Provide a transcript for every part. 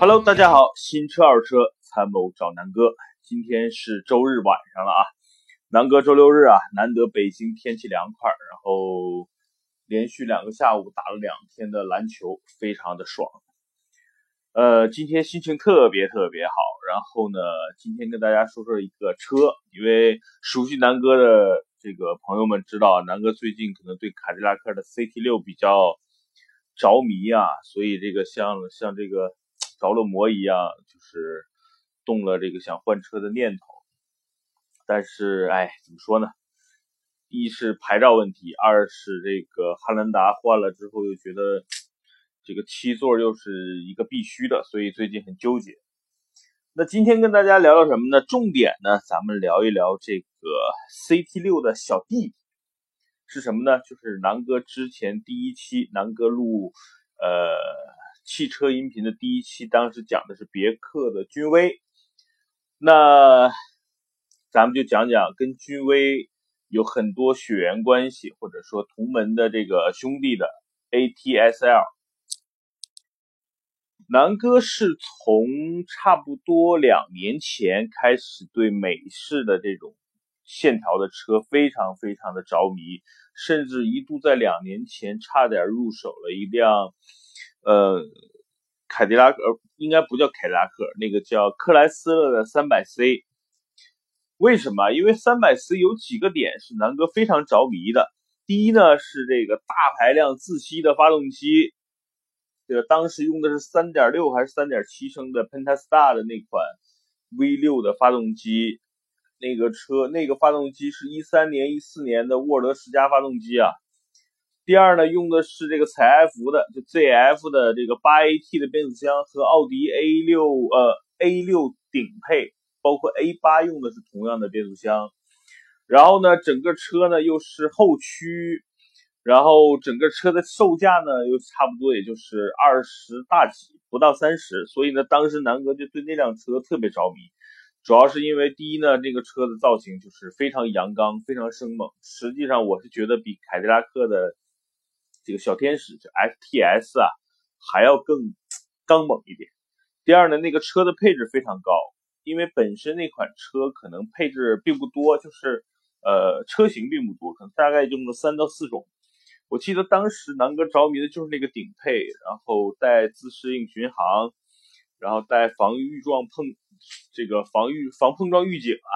Hello，大家好，新车二手车参谋找南哥。今天是周日晚上了啊，南哥周六日啊，难得北京天气凉快，然后连续两个下午打了两天的篮球，非常的爽。呃，今天心情特别特别好。然后呢，今天跟大家说说一个车，因为熟悉南哥的这个朋友们知道，南哥最近可能对凯迪拉克的 CT 六比较着迷啊，所以这个像像这个着了魔一样，就是动了这个想换车的念头。但是，哎，怎么说呢？一是牌照问题，二是这个汉兰达换了之后又觉得。这个七座又是一个必须的，所以最近很纠结。那今天跟大家聊聊什么呢？重点呢，咱们聊一聊这个 CT 六的小弟是什么呢？就是南哥之前第一期南哥录呃汽车音频的第一期，当时讲的是别克的君威。那咱们就讲讲跟君威有很多血缘关系，或者说同门的这个兄弟的 ATS-L。南哥是从差不多两年前开始对美式的这种线条的车非常非常的着迷，甚至一度在两年前差点入手了一辆，呃，凯迪拉克，应该不叫凯迪拉克，那个叫克莱斯勒的三百 C。为什么？因为三百 C 有几个点是南哥非常着迷的。第一呢是这个大排量自吸的发动机。这个当时用的是三点六还是三点七升的 Pentastar 的那款 V 六的发动机，那个车那个发动机是一三年一四年的沃尔德十佳发动机啊。第二呢，用的是这个采埃孚的就 ZF 的这个八 AT 的变速箱和奥迪 A 六呃 A 六顶配，包括 A 八用的是同样的变速箱。然后呢，整个车呢又是后驱。然后整个车的售价呢，又差不多也就是二十大几，不到三十。所以呢，当时南哥就对那辆车特别着迷，主要是因为第一呢，那个车的造型就是非常阳刚，非常生猛。实际上，我是觉得比凯迪拉克的这个小天使就 STS 啊还要更 刚猛一点。第二呢，那个车的配置非常高，因为本身那款车可能配置并不多，就是呃车型并不多，可能大概就那么三到四种。我记得当时南哥着迷的就是那个顶配，然后带自适应巡航，然后带防御撞碰，这个防御防碰撞预警啊，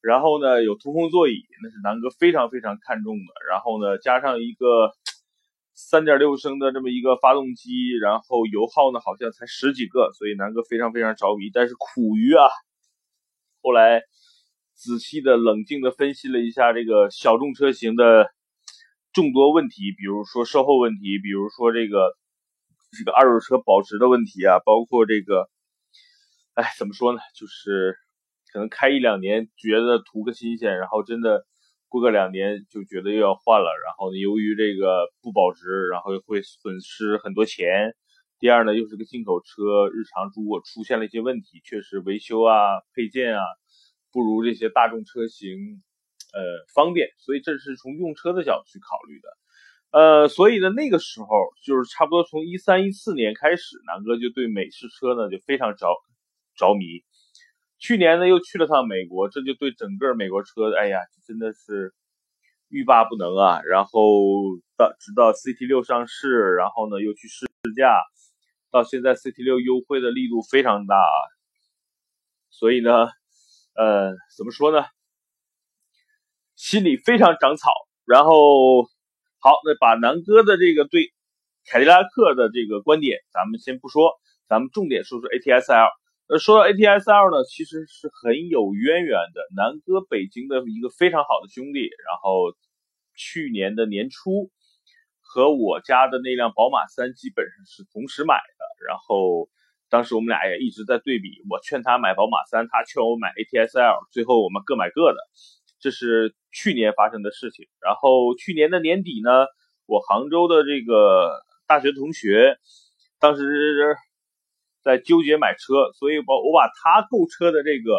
然后呢有通风座椅，那是南哥非常非常看重的。然后呢加上一个 三点六升的这么一个发动机，然后油耗呢好像才十几个，所以南哥非常非常着迷。但是苦于啊，后来仔细的冷静的分析了一下这个小众车型的。众多问题，比如说售后问题，比如说这个这个二手车保值的问题啊，包括这个，哎，怎么说呢？就是可能开一两年觉得图个新鲜，然后真的过个两年就觉得又要换了，然后，由于这个不保值，然后又会损失很多钱。第二呢，又是个进口车，日常如果出现了一些问题，确实维修啊、配件啊，不如这些大众车型。呃，方便，所以这是从用车的角度去考虑的。呃，所以呢，那个时候就是差不多从一三一四年开始，南哥就对美式车呢就非常着着迷。去年呢又去了趟美国，这就对整个美国车，哎呀，真的是欲罢不能啊。然后到直到 CT 六上市，然后呢又去试驾，到现在 CT 六优惠的力度非常大啊。所以呢，呃，怎么说呢？心里非常长草，然后好，那把南哥的这个对凯迪拉克的这个观点，咱们先不说，咱们重点说说 ATS-L。呃，说到 ATS-L 呢，其实是很有渊源的。南哥北京的一个非常好的兄弟，然后去年的年初和我家的那辆宝马三基本上是同时买的，然后当时我们俩也一直在对比，我劝他买宝马三，他劝我买 ATS-L，最后我们各买各的。这是去年发生的事情，然后去年的年底呢，我杭州的这个大学同学，当时在纠结买车，所以把我把他购车的这个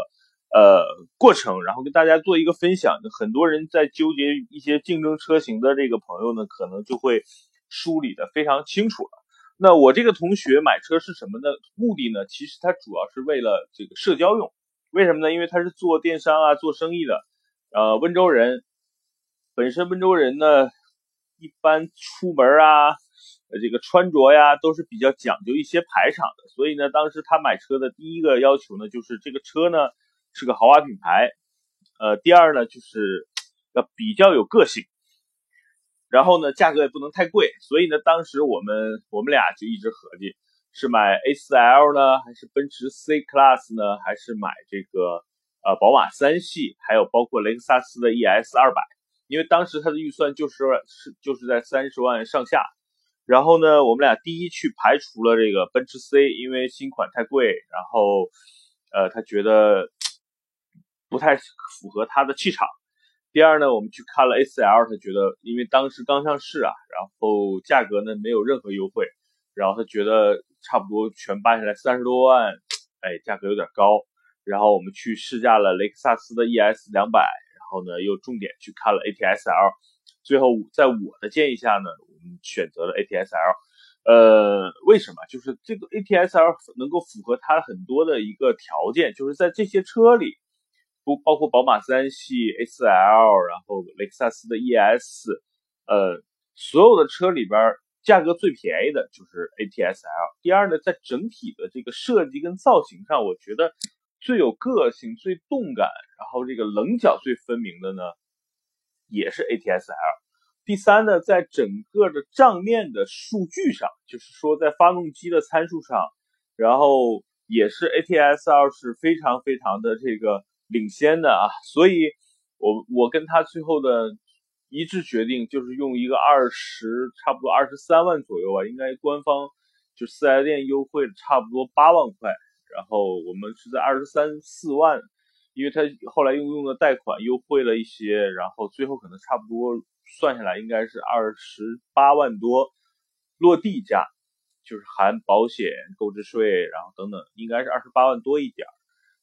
呃过程，然后跟大家做一个分享。很多人在纠结一些竞争车型的这个朋友呢，可能就会梳理的非常清楚了。那我这个同学买车是什么呢？目的呢？其实他主要是为了这个社交用。为什么呢？因为他是做电商啊，做生意的，呃，温州人。本身温州人呢，一般出门啊，呃，这个穿着呀，都是比较讲究一些排场的。所以呢，当时他买车的第一个要求呢，就是这个车呢是个豪华品牌。呃，第二呢，就是要比较有个性。然后呢，价格也不能太贵。所以呢，当时我们我们俩就一直合计。是买 A4L 呢，还是奔驰 C Class 呢，还是买这个呃宝马三系，还有包括雷克萨斯的 ES 二百？因为当时他的预算就是是就是在三十万上下。然后呢，我们俩第一去排除了这个奔驰 C，因为新款太贵，然后呃他觉得不太符合他的气场。第二呢，我们去看了 A4L，他觉得因为当时刚上市啊，然后价格呢没有任何优惠，然后他觉得。差不多全办下来三十多万，哎，价格有点高。然后我们去试驾了雷克萨斯的 ES 两百，然后呢又重点去看了 ATS-L。最后在我的建议下呢，我们选择了 ATS-L。呃，为什么？就是这个 ATS-L 能够符合它很多的一个条件，就是在这些车里，不包括宝马三系 A4L，然后雷克萨斯的 ES，呃，所有的车里边。价格最便宜的就是 ATS-L。第二呢，在整体的这个设计跟造型上，我觉得最有个性、最动感，然后这个棱角最分明的呢，也是 ATS-L。第三呢，在整个的账面的数据上，就是说在发动机的参数上，然后也是 ATS-L 是非常非常的这个领先的啊。所以，我我跟他最后的。一致决定就是用一个二十，差不多二十三万左右吧，应该官方就四 S 店优惠差不多八万块，然后我们是在二十三四万，因为他后来又用的贷款优惠了一些，然后最后可能差不多算下来应该是二十八万多落地价，就是含保险、购置税，然后等等，应该是二十八万多一点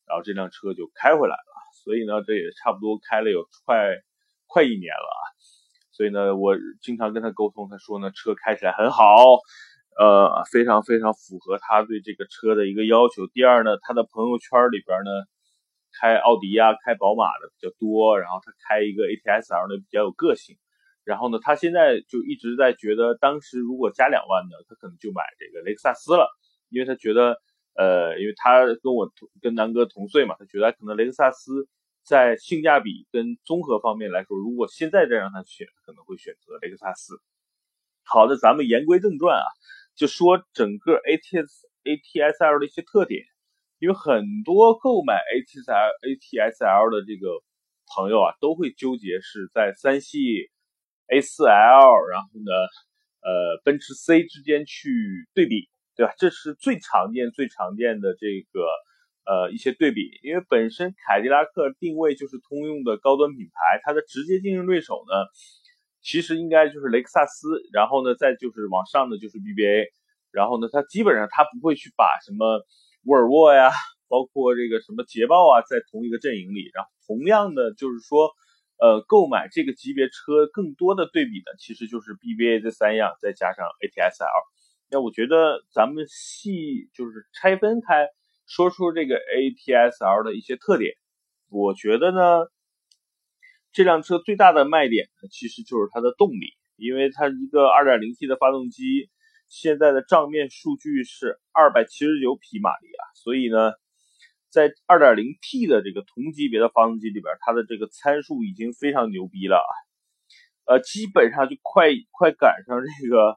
然后这辆车就开回来了，所以呢，这也差不多开了有快快一年了啊。所以呢，我经常跟他沟通，他说呢，车开起来很好，呃，非常非常符合他对这个车的一个要求。第二呢，他的朋友圈里边呢，开奥迪啊、开宝马的比较多，然后他开一个 ATS-L 呢比较有个性。然后呢，他现在就一直在觉得，当时如果加两万呢，他可能就买这个雷克萨斯了，因为他觉得，呃，因为他跟我跟南哥同岁嘛，他觉得可能雷克萨斯。在性价比跟综合方面来说，如果现在再让他选，可能会选择雷克萨斯。好的，咱们言归正传啊，就说整个 ATS ATS-L 的一些特点。因为很多购买 ATS-L ATS-L 的这个朋友啊，都会纠结是在三系 A4L，然后呢，呃，奔驰 C 之间去对比，对吧？这是最常见、最常见的这个。呃，一些对比，因为本身凯迪拉克定位就是通用的高端品牌，它的直接竞争对手呢，其实应该就是雷克萨斯，然后呢，再就是往上的就是 BBA，然后呢，它基本上它不会去把什么沃尔沃呀，包括这个什么捷豹啊，在同一个阵营里，然后同样的就是说，呃，购买这个级别车更多的对比呢，其实就是 BBA 这三样，再加上 ATS-L，那我觉得咱们细就是拆分开。说出这个 ATS-L 的一些特点，我觉得呢，这辆车最大的卖点呢，其实就是它的动力，因为它一个 2.0T 的发动机，现在的账面数据是279匹马力啊，所以呢，在 2.0T 的这个同级别的发动机里边，它的这个参数已经非常牛逼了啊，呃，基本上就快快赶上这个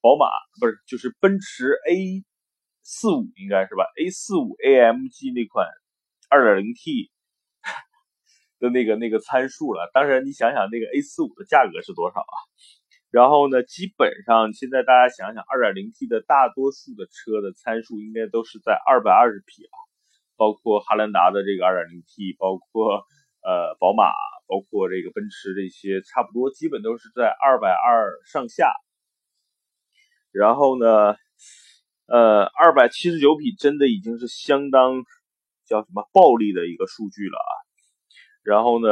宝马不是，就是奔驰 A。四五应该是吧？A 四五 AMG 那款二点零 T 的那个那个参数了。当然，你想想那个 A 四五的价格是多少啊？然后呢，基本上现在大家想想，二点零 T 的大多数的车的参数应该都是在二百二十匹啊，包括汉兰达的这个二点零 T，包括呃宝马，包括这个奔驰这些，差不多基本都是在二百二上下。然后呢？呃，二百七十九匹真的已经是相当叫什么暴力的一个数据了啊。然后呢，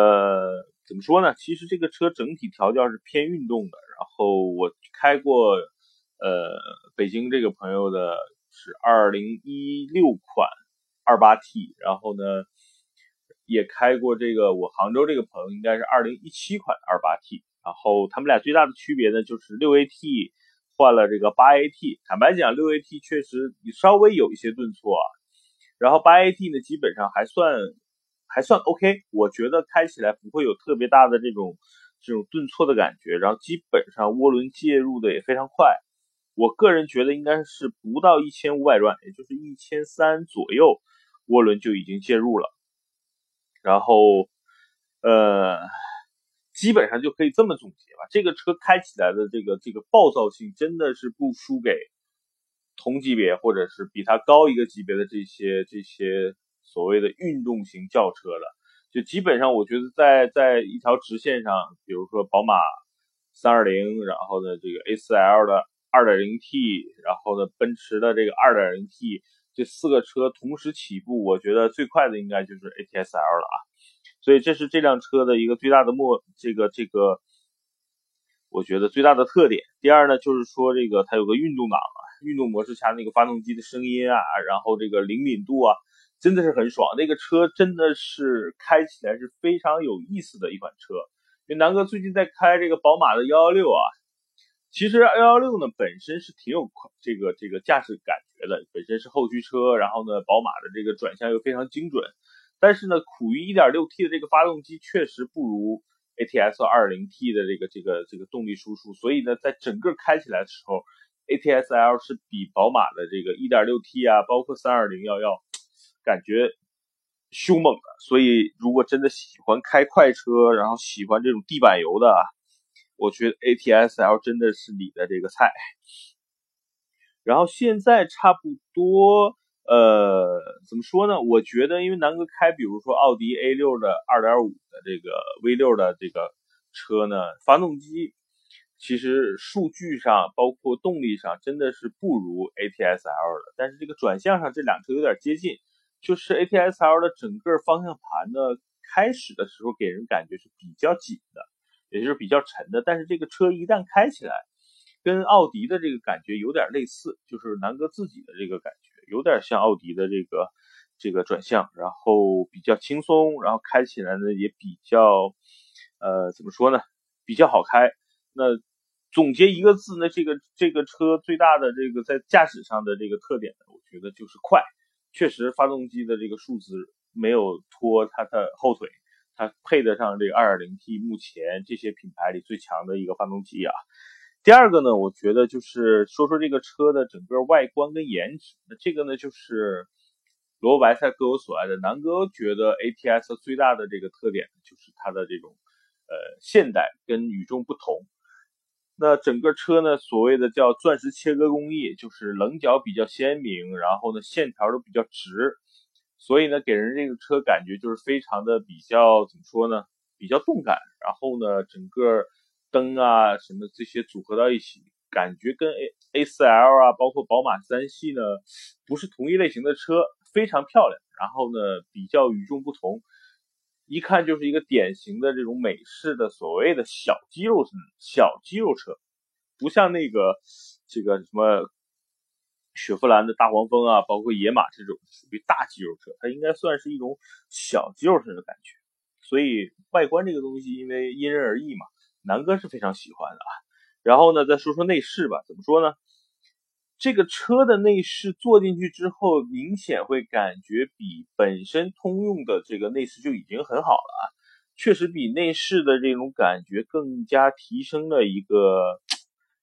怎么说呢？其实这个车整体调教是偏运动的，然后我开过，呃，北京这个朋友的是二零一六款二八 T，然后呢，也开过这个我杭州这个朋友应该是二零一七款二八 T，然后他们俩最大的区别呢就是六 AT 换了这个八 AT，坦白讲六 AT 确实稍微有一些顿挫啊，然后八 AT 呢基本上还算。还算 OK，我觉得开起来不会有特别大的这种这种顿挫的感觉，然后基本上涡轮介入的也非常快。我个人觉得应该是不到一千五百转，也就是一千三左右，涡轮就已经介入了。然后，呃，基本上就可以这么总结吧。这个车开起来的这个这个暴躁性真的是不输给同级别或者是比它高一个级别的这些这些。所谓的运动型轿车的，就基本上我觉得在在一条直线上，比如说宝马三二零，然后呢这个 A4L 的二点零 T，然后呢奔驰的这个二点零 T，这四个车同时起步，我觉得最快的应该就是 ATS L 了啊。所以这是这辆车的一个最大的莫这个这个，我觉得最大的特点。第二呢，就是说这个它有个运动档啊，运动模式下那个发动机的声音啊，然后这个灵敏度啊。真的是很爽，那个车真的是开起来是非常有意思的一款车。因为南哥最近在开这个宝马的幺幺六啊，其实幺幺六呢本身是挺有这个这个驾驶感觉的，本身是后驱车，然后呢宝马的这个转向又非常精准，但是呢苦于 1.6T 的这个发动机确实不如 ATS 2.0T 的这个这个这个动力输出，所以呢在整个开起来的时候，ATS L 是比宝马的这个 1.6T 啊，包括320要要。感觉凶猛的，所以如果真的喜欢开快车，然后喜欢这种地板油的，我觉得 ATS L 真的是你的这个菜。然后现在差不多，呃，怎么说呢？我觉得，因为南哥开，比如说奥迪 A6 的2.5的这个 V6 的这个车呢，发动机其实数据上，包括动力上，真的是不如 ATS L 的，但是这个转向上，这两车有点接近。就是 ATS L 的整个方向盘呢，开始的时候给人感觉是比较紧的，也就是比较沉的。但是这个车一旦开起来，跟奥迪的这个感觉有点类似，就是南哥自己的这个感觉有点像奥迪的这个这个转向，然后比较轻松，然后开起来呢也比较，呃，怎么说呢，比较好开。那总结一个字呢，这个这个车最大的这个在驾驶上的这个特点呢，我觉得就是快。确实，发动机的这个数字没有拖它的后腿，它配得上这个 2.0T，目前这些品牌里最强的一个发动机啊。第二个呢，我觉得就是说说这个车的整个外观跟颜值。那这个呢，就是萝卜白菜各有所爱的。南哥觉得 ATS 最大的这个特点就是它的这种呃现代跟与众不同。那整个车呢，所谓的叫钻石切割工艺，就是棱角比较鲜明，然后呢线条都比较直，所以呢给人这个车感觉就是非常的比较怎么说呢，比较动感。然后呢整个灯啊什么这些组合到一起，感觉跟 A A4L 啊，包括宝马三系呢不是同一类型的车，非常漂亮。然后呢比较与众不同。一看就是一个典型的这种美式的所谓的小肌肉小肌肉车，不像那个这个什么雪佛兰的大黄蜂啊，包括野马这种属于大肌肉车，它应该算是一种小肌肉车的感觉。所以外观这个东西，因为因人而异嘛，南哥是非常喜欢的啊。然后呢，再说说内饰吧，怎么说呢？这个车的内饰坐进去之后，明显会感觉比本身通用的这个内饰就已经很好了啊，确实比内饰的这种感觉更加提升了一个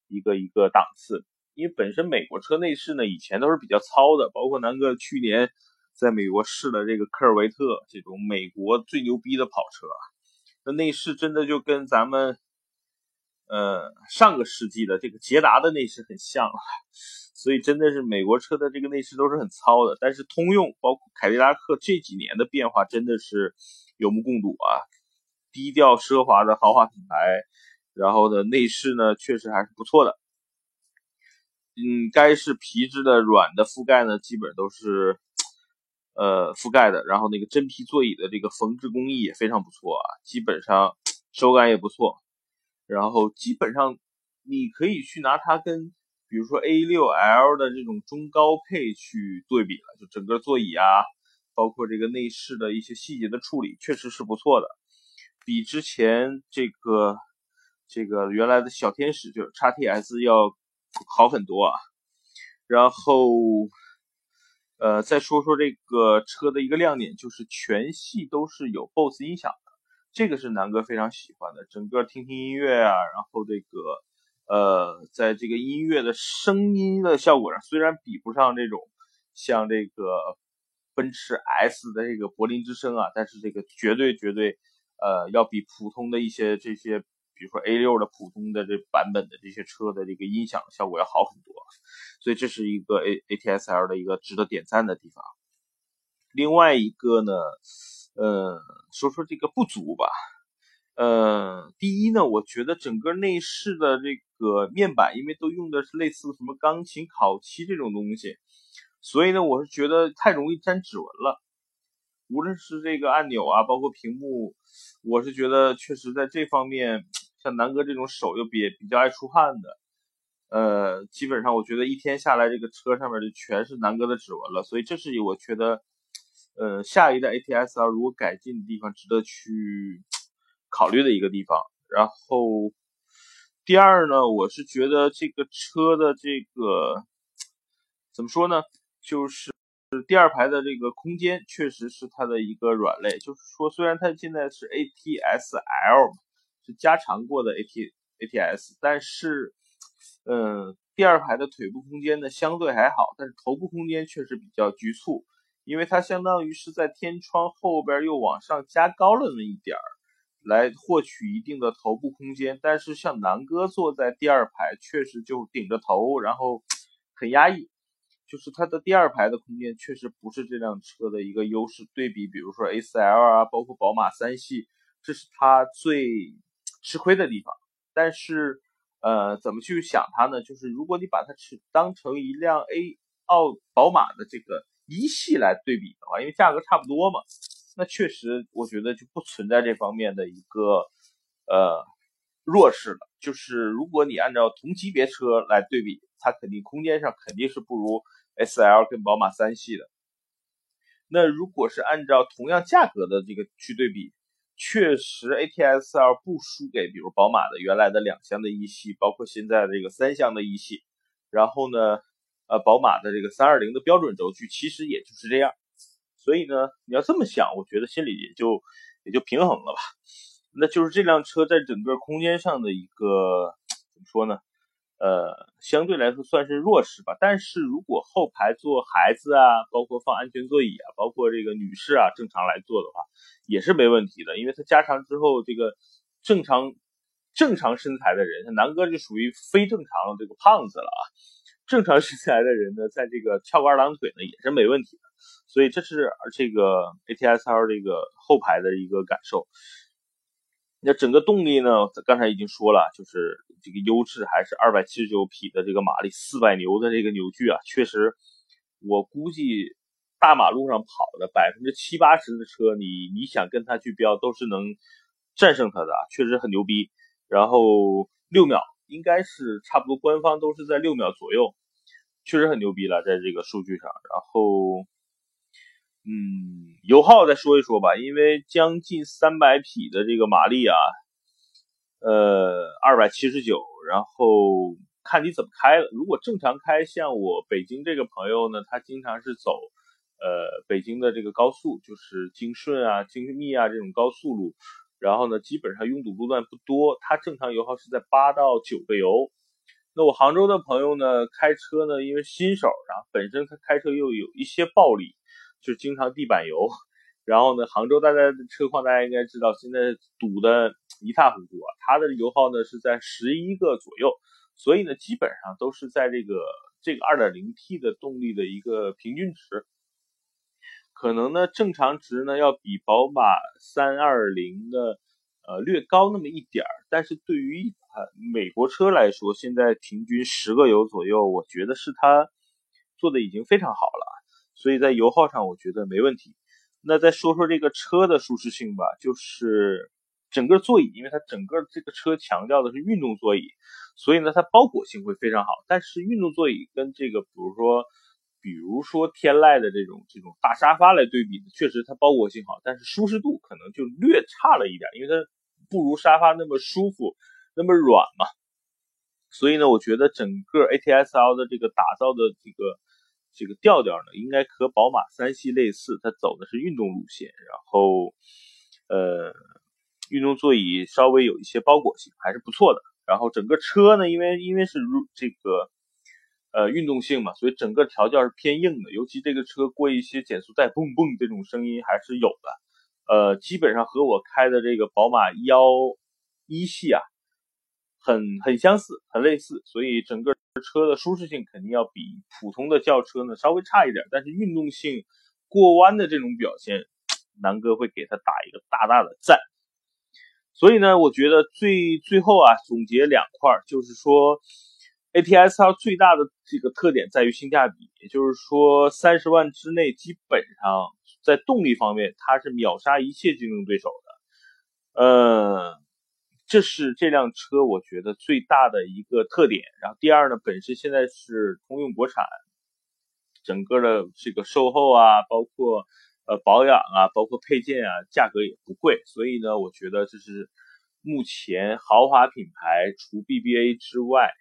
一个一个档次。因为本身美国车内饰呢，以前都是比较糙的，包括南哥去年在美国试了这个科尔维特这种美国最牛逼的跑车，那内饰真的就跟咱们呃上个世纪的这个捷达的内饰很像了。所以真的是美国车的这个内饰都是很糙的，但是通用包括凯迪拉克这几年的变化真的是有目共睹啊，低调奢华的豪华品牌，然后呢内饰呢确实还是不错的，嗯，该是皮质的、软的覆盖呢基本都是呃覆盖的，然后那个真皮座椅的这个缝制工艺也非常不错啊，基本上手感也不错，然后基本上。你可以去拿它跟比如说 A6L 的这种中高配去对比了，就整个座椅啊，包括这个内饰的一些细节的处理，确实是不错的，比之前这个这个原来的小天使就是 XTS 要好很多啊。然后，呃，再说说这个车的一个亮点，就是全系都是有 BOSS 音响，这个是南哥非常喜欢的。整个听听音乐啊，然后这个，呃，在这个音乐的声音的效果上，虽然比不上这种像这个奔驰 S 的这个柏林之声啊，但是这个绝对绝对，呃，要比普通的一些这些。比如说 A6 的普通的这版本的这些车的这个音响效果要好很多，所以这是一个 A ATS-L 的一个值得点赞的地方。另外一个呢，呃，说说这个不足吧。呃，第一呢，我觉得整个内饰的这个面板，因为都用的是类似什么钢琴烤漆这种东西，所以呢，我是觉得太容易沾指纹了。无论是这个按钮啊，包括屏幕，我是觉得确实在这方面。像南哥这种手又比比较爱出汗的，呃，基本上我觉得一天下来，这个车上面就全是南哥的指纹了。所以这是我觉得，呃，下一代 ATS-R 如果改进的地方，值得去考虑的一个地方。然后第二呢，我是觉得这个车的这个怎么说呢，就是第二排的这个空间确实是它的一个软肋。就是说，虽然它现在是 ATS-L。是加长过的 AT ATS，但是，嗯，第二排的腿部空间呢相对还好，但是头部空间确实比较局促，因为它相当于是在天窗后边又往上加高了那么一点儿，来获取一定的头部空间。但是像南哥坐在第二排，确实就顶着头，然后很压抑，就是它的第二排的空间确实不是这辆车的一个优势。对比比如说 A4L 啊，包括宝马三系，这是它最。吃亏的地方，但是，呃，怎么去想它呢？就是如果你把它去当成一辆 A 奥宝马的这个一系来对比的话，因为价格差不多嘛，那确实我觉得就不存在这方面的一个呃弱势了。就是如果你按照同级别车来对比，它肯定空间上肯定是不如 S L 跟宝马三系的。那如果是按照同样价格的这个去对比。确实，ATS-L 不输给比如宝马的原来的两厢的一系，包括现在的这个三厢的一系。然后呢，呃，宝马的这个三二零的标准轴距其实也就是这样。所以呢，你要这么想，我觉得心里也就也就平衡了吧。那就是这辆车在整个空间上的一个怎么说呢？呃，相对来说算是弱势吧。但是如果后排坐孩子啊，包括放安全座椅啊，包括这个女士啊，正常来坐的话，也是没问题的。因为它加长之后，这个正常正常身材的人，像南哥就属于非正常的这个胖子了啊。正常身材的人呢，在这个翘个二郎腿呢，也是没问题的。所以这是这个 ATS-L 这个后排的一个感受。那整个动力呢？刚才已经说了，就是这个优质还是二百七十九匹的这个马力，四百牛的这个扭矩啊，确实，我估计大马路上跑的百分之七八十的车，你你想跟它去飙，都是能战胜它的，确实很牛逼。然后六秒应该是差不多，官方都是在六秒左右，确实很牛逼了，在这个数据上。然后。嗯，油耗再说一说吧，因为将近三百匹的这个马力啊，呃，二百七十九，然后看你怎么开了。如果正常开，像我北京这个朋友呢，他经常是走呃北京的这个高速，就是京顺啊、京密啊这种高速路，然后呢，基本上拥堵路段不多，它正常油耗是在八到九个油。那我杭州的朋友呢，开车呢，因为新手，然后本身他开车又有一些暴力。就经常地板油，然后呢，杭州大家的车况大家应该知道，现在堵得一塌糊涂啊。它的油耗呢是在十一个左右，所以呢，基本上都是在这个这个二点零 T 的动力的一个平均值，可能呢正常值呢要比宝马三二零的呃略高那么一点儿，但是对于一款美国车来说，现在平均十个油左右，我觉得是它做的已经非常好了。所以在油耗上，我觉得没问题。那再说说这个车的舒适性吧，就是整个座椅，因为它整个这个车强调的是运动座椅，所以呢，它包裹性会非常好。但是运动座椅跟这个，比如说，比如说天籁的这种这种大沙发来对比，确实它包裹性好，但是舒适度可能就略差了一点，因为它不如沙发那么舒服，那么软嘛。所以呢，我觉得整个 ATS-L 的这个打造的这个这个调调呢，应该和宝马三系类似，它走的是运动路线，然后呃。运动座椅稍微有一些包裹性，还是不错的。然后整个车呢，因为因为是如这个呃运动性嘛，所以整个调教是偏硬的。尤其这个车过一些减速带，嘣嘣这种声音还是有的。呃，基本上和我开的这个宝马幺一系啊，很很相似，很类似。所以整个车的舒适性肯定要比普通的轿车呢稍微差一点，但是运动性、过弯的这种表现，南哥会给他打一个大大的赞。所以呢，我觉得最最后啊，总结两块，就是说，ATS-L 最大的这个特点在于性价比，也就是说，三十万之内，基本上在动力方面，它是秒杀一切竞争对手的。呃，这是这辆车我觉得最大的一个特点。然后第二呢，本身现在是通用国产，整个的这个售后啊，包括。呃，保养啊，包括配件啊，价格也不贵，所以呢，我觉得这是目前豪华品牌除 BBA 之外，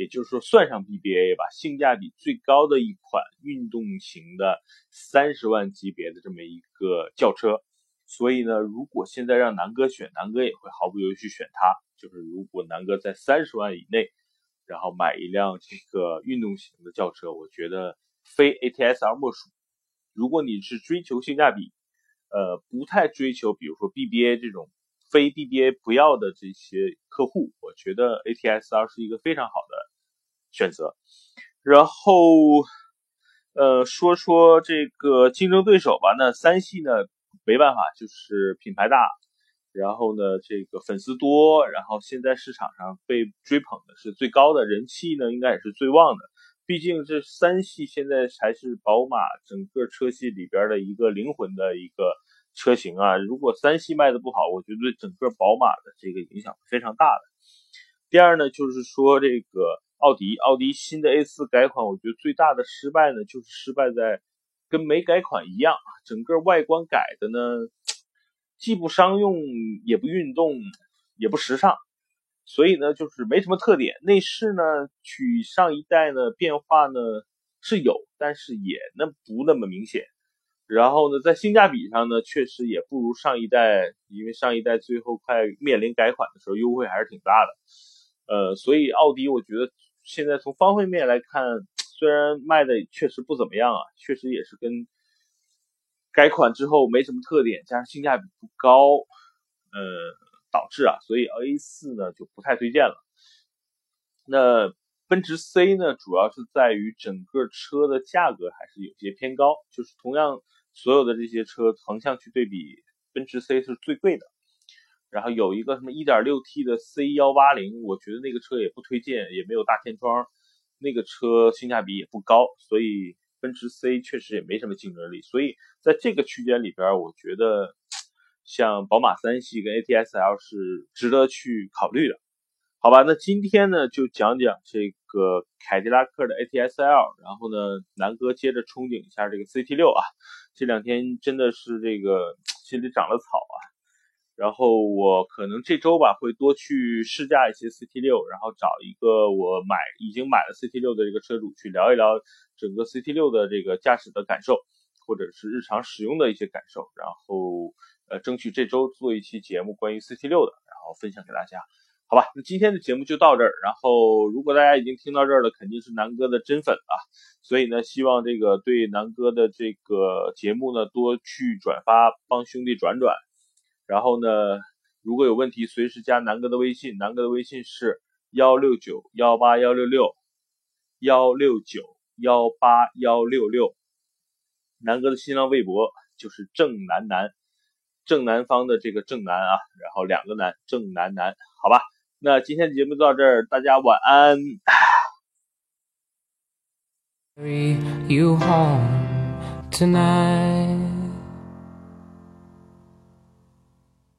也就是说算上 BBA 吧，性价比最高的一款运动型的三十万级别的这么一个轿车。所以呢，如果现在让南哥选，南哥也会毫不犹豫去选它。就是如果南哥在三十万以内，然后买一辆这个运动型的轿车，我觉得非 ATS-R 莫属。如果你是追求性价比，呃，不太追求，比如说 BBA 这种非 BBA 不要的这些客户，我觉得 ATS-R 是一个非常好的选择。然后，呃，说说这个竞争对手吧。那三系呢，没办法，就是品牌大，然后呢，这个粉丝多，然后现在市场上被追捧的是最高的人气呢，应该也是最旺的。毕竟这三系现在才是宝马整个车系里边的一个灵魂的一个车型啊！如果三系卖的不好，我觉得整个宝马的这个影响非常大的。第二呢，就是说这个奥迪，奥迪新的 A 四改款，我觉得最大的失败呢，就是失败在跟没改款一样，整个外观改的呢，既不商用，也不运动，也不时尚。所以呢，就是没什么特点。内饰呢，取上一代呢变化呢是有，但是也那不那么明显。然后呢，在性价比上呢，确实也不如上一代，因为上一代最后快面临改款的时候，优惠还是挺大的。呃，所以奥迪我觉得现在从方方面面来看，虽然卖的确实不怎么样啊，确实也是跟改款之后没什么特点，加上性价比不高，呃。导致啊，所以 A 四呢就不太推荐了。那奔驰 C 呢，主要是在于整个车的价格还是有些偏高，就是同样所有的这些车横向去对比，奔驰 C 是最贵的。然后有一个什么 1.6T 的 C 幺八零，我觉得那个车也不推荐，也没有大天窗，那个车性价比也不高，所以奔驰 C 确实也没什么竞争力。所以在这个区间里边，我觉得。像宝马三系跟 ATS-L 是值得去考虑的，好吧？那今天呢就讲讲这个凯迪拉克的 ATS-L，然后呢南哥接着憧憬一下这个 CT6 啊，这两天真的是这个心里长了草啊，然后我可能这周吧会多去试驾一些 CT6，然后找一个我买已经买了 CT6 的这个车主去聊一聊整个 CT6 的这个驾驶的感受，或者是日常使用的一些感受，然后。呃，争取这周做一期节目关于 CT 六的，然后分享给大家，好吧？那今天的节目就到这儿。然后，如果大家已经听到这儿了，肯定是南哥的真粉啊，所以呢，希望这个对南哥的这个节目呢多去转发，帮兄弟转转。然后呢，如果有问题，随时加南哥的微信，南哥的微信是幺六九幺八幺六六幺六九幺八幺六六。南哥的新浪微博就是正南南。正南方的这个正南啊，然后两个南，正南南，好吧，那今天的节目到这儿，大家晚安。You home tonight.